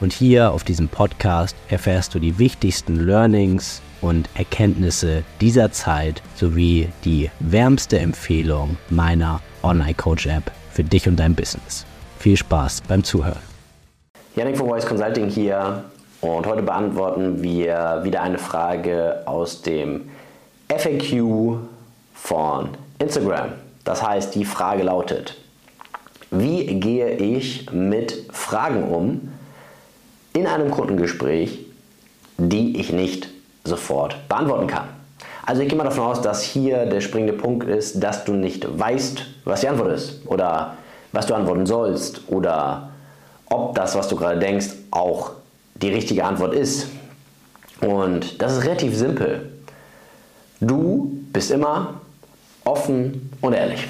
und hier auf diesem Podcast erfährst du die wichtigsten Learnings und Erkenntnisse dieser Zeit sowie die wärmste Empfehlung meiner Online Coach App für dich und dein Business. Viel Spaß beim Zuhören. Yannick von Voice Consulting hier und heute beantworten wir wieder eine Frage aus dem FAQ von Instagram. Das heißt, die Frage lautet, wie gehe ich mit Fragen um, in einem Kundengespräch, die ich nicht sofort beantworten kann. Also ich gehe mal davon aus, dass hier der springende Punkt ist, dass du nicht weißt, was die Antwort ist oder was du antworten sollst oder ob das, was du gerade denkst, auch die richtige Antwort ist. Und das ist relativ simpel. Du bist immer offen und ehrlich.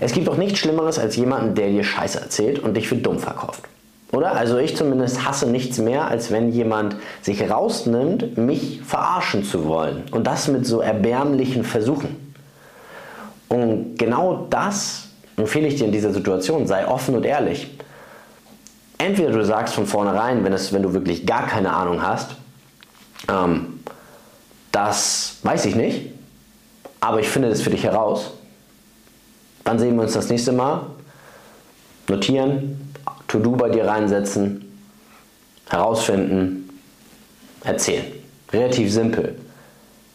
Es gibt auch nichts Schlimmeres als jemanden, der dir Scheiße erzählt und dich für dumm verkauft. Oder? Also ich zumindest hasse nichts mehr, als wenn jemand sich rausnimmt, mich verarschen zu wollen. Und das mit so erbärmlichen Versuchen. Und genau das empfehle ich dir in dieser Situation. Sei offen und ehrlich. Entweder du sagst von vornherein, wenn, es, wenn du wirklich gar keine Ahnung hast, ähm, das weiß ich nicht, aber ich finde das für dich heraus. Dann sehen wir uns das nächste Mal. Notieren, To-Do bei dir reinsetzen, herausfinden, erzählen. Relativ simpel.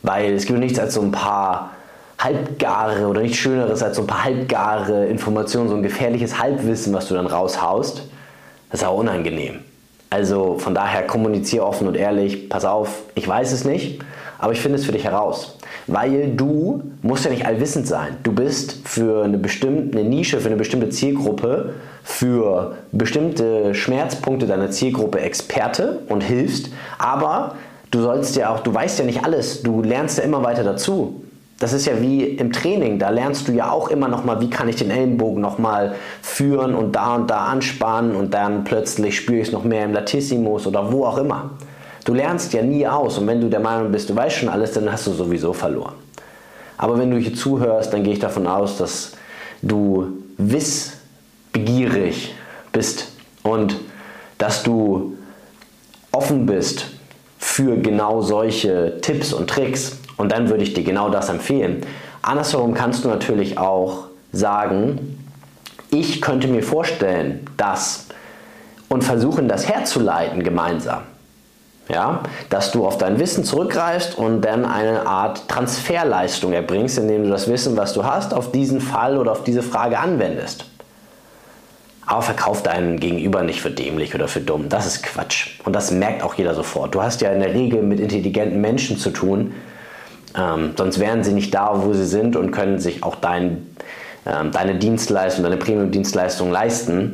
Weil es gibt nichts als so ein paar halbgare oder nichts Schöneres als so ein paar halbgare Informationen, so ein gefährliches Halbwissen, was du dann raushaust. Das ist auch unangenehm. Also von daher kommuniziere offen und ehrlich, pass auf, ich weiß es nicht, aber ich finde es für dich heraus. Weil du musst ja nicht allwissend sein. Du bist für eine bestimmte Nische, für eine bestimmte Zielgruppe für bestimmte Schmerzpunkte deiner Zielgruppe Experte und hilfst, aber du sollst ja auch, du weißt ja nicht alles, du lernst ja immer weiter dazu. Das ist ja wie im Training, da lernst du ja auch immer noch mal, wie kann ich den Ellenbogen noch mal führen und da und da anspannen und dann plötzlich spüre ich es noch mehr im Latissimus oder wo auch immer. Du lernst ja nie aus und wenn du der Meinung bist, du weißt schon alles, dann hast du sowieso verloren. Aber wenn du hier zuhörst, dann gehe ich davon aus, dass du wiss begierig bist und dass du offen bist für genau solche Tipps und Tricks. Und dann würde ich dir genau das empfehlen. Andersherum kannst du natürlich auch sagen, ich könnte mir vorstellen, dass und versuchen, das herzuleiten gemeinsam. Ja, dass du auf dein Wissen zurückgreifst und dann eine Art Transferleistung erbringst, indem du das Wissen, was du hast, auf diesen Fall oder auf diese Frage anwendest. Aber verkauf deinen Gegenüber nicht für dämlich oder für dumm. Das ist Quatsch. Und das merkt auch jeder sofort. Du hast ja in der Regel mit intelligenten Menschen zu tun. Ähm, sonst wären sie nicht da, wo sie sind und können sich auch dein, ähm, deine Dienstleistung, deine Premium-Dienstleistung leisten.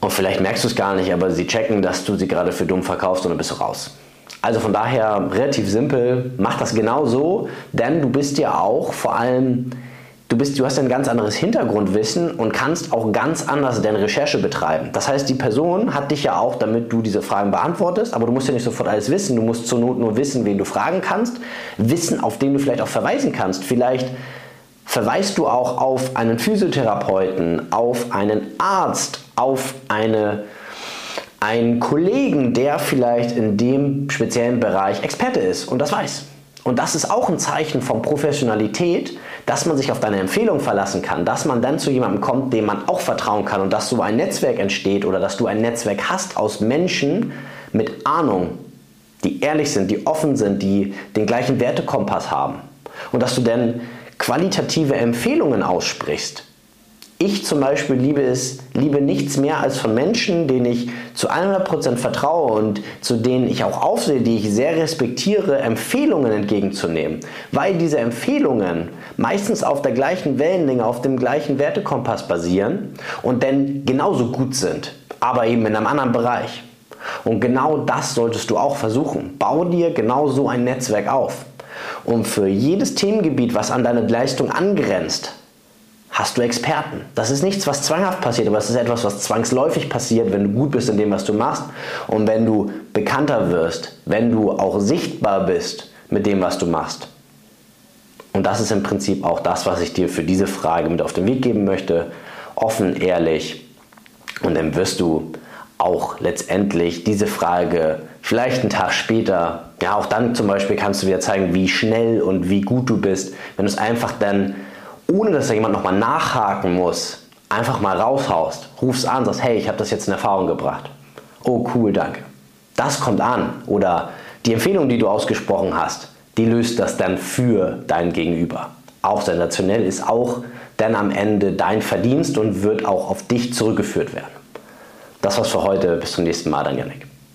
Und vielleicht merkst du es gar nicht, aber sie checken, dass du sie gerade für dumm verkaufst und dann bist du raus. Also von daher relativ simpel, mach das genau so, denn du bist ja auch vor allem du, bist, du hast ein ganz anderes Hintergrundwissen und kannst auch ganz anders deine Recherche betreiben. Das heißt, die Person hat dich ja auch, damit du diese Fragen beantwortest, aber du musst ja nicht sofort alles wissen. Du musst zur Not nur wissen, wen du fragen kannst, Wissen, auf den du vielleicht auch verweisen kannst. Vielleicht verweist du auch auf einen Physiotherapeuten, auf einen Arzt, auf eine, einen Kollegen, der vielleicht in dem speziellen Bereich Experte ist und das weiß. Und das ist auch ein Zeichen von Professionalität, dass man sich auf deine Empfehlung verlassen kann, dass man dann zu jemandem kommt, dem man auch vertrauen kann und dass so ein Netzwerk entsteht oder dass du ein Netzwerk hast aus Menschen mit Ahnung, die ehrlich sind, die offen sind, die den gleichen Wertekompass haben. Und dass du dann qualitative Empfehlungen aussprichst, ich zum Beispiel liebe es, liebe nichts mehr als von Menschen, denen ich zu 100% vertraue und zu denen ich auch aufsehe, die ich sehr respektiere, Empfehlungen entgegenzunehmen. Weil diese Empfehlungen meistens auf der gleichen Wellenlänge, auf dem gleichen Wertekompass basieren und dann genauso gut sind, aber eben in einem anderen Bereich. Und genau das solltest du auch versuchen. Bau dir genau so ein Netzwerk auf. Und für jedes Themengebiet, was an deine Leistung angrenzt, hast du Experten. Das ist nichts, was zwanghaft passiert, aber es ist etwas, was zwangsläufig passiert, wenn du gut bist in dem, was du machst und wenn du bekannter wirst, wenn du auch sichtbar bist mit dem, was du machst. Und das ist im Prinzip auch das, was ich dir für diese Frage mit auf den Weg geben möchte. Offen, ehrlich. Und dann wirst du auch letztendlich diese Frage vielleicht einen Tag später, ja, auch dann zum Beispiel kannst du wieder zeigen, wie schnell und wie gut du bist, wenn du es einfach dann, ohne dass da jemand nochmal nachhaken muss, einfach mal raushaust, rufst an, sagst, hey, ich habe das jetzt in Erfahrung gebracht. Oh, cool, danke. Das kommt an. Oder die Empfehlung, die du ausgesprochen hast, die löst das dann für dein Gegenüber. Auch sensationell ist auch dann am Ende dein Verdienst und wird auch auf dich zurückgeführt werden. Das war's für heute. Bis zum nächsten Mal, dann Janik.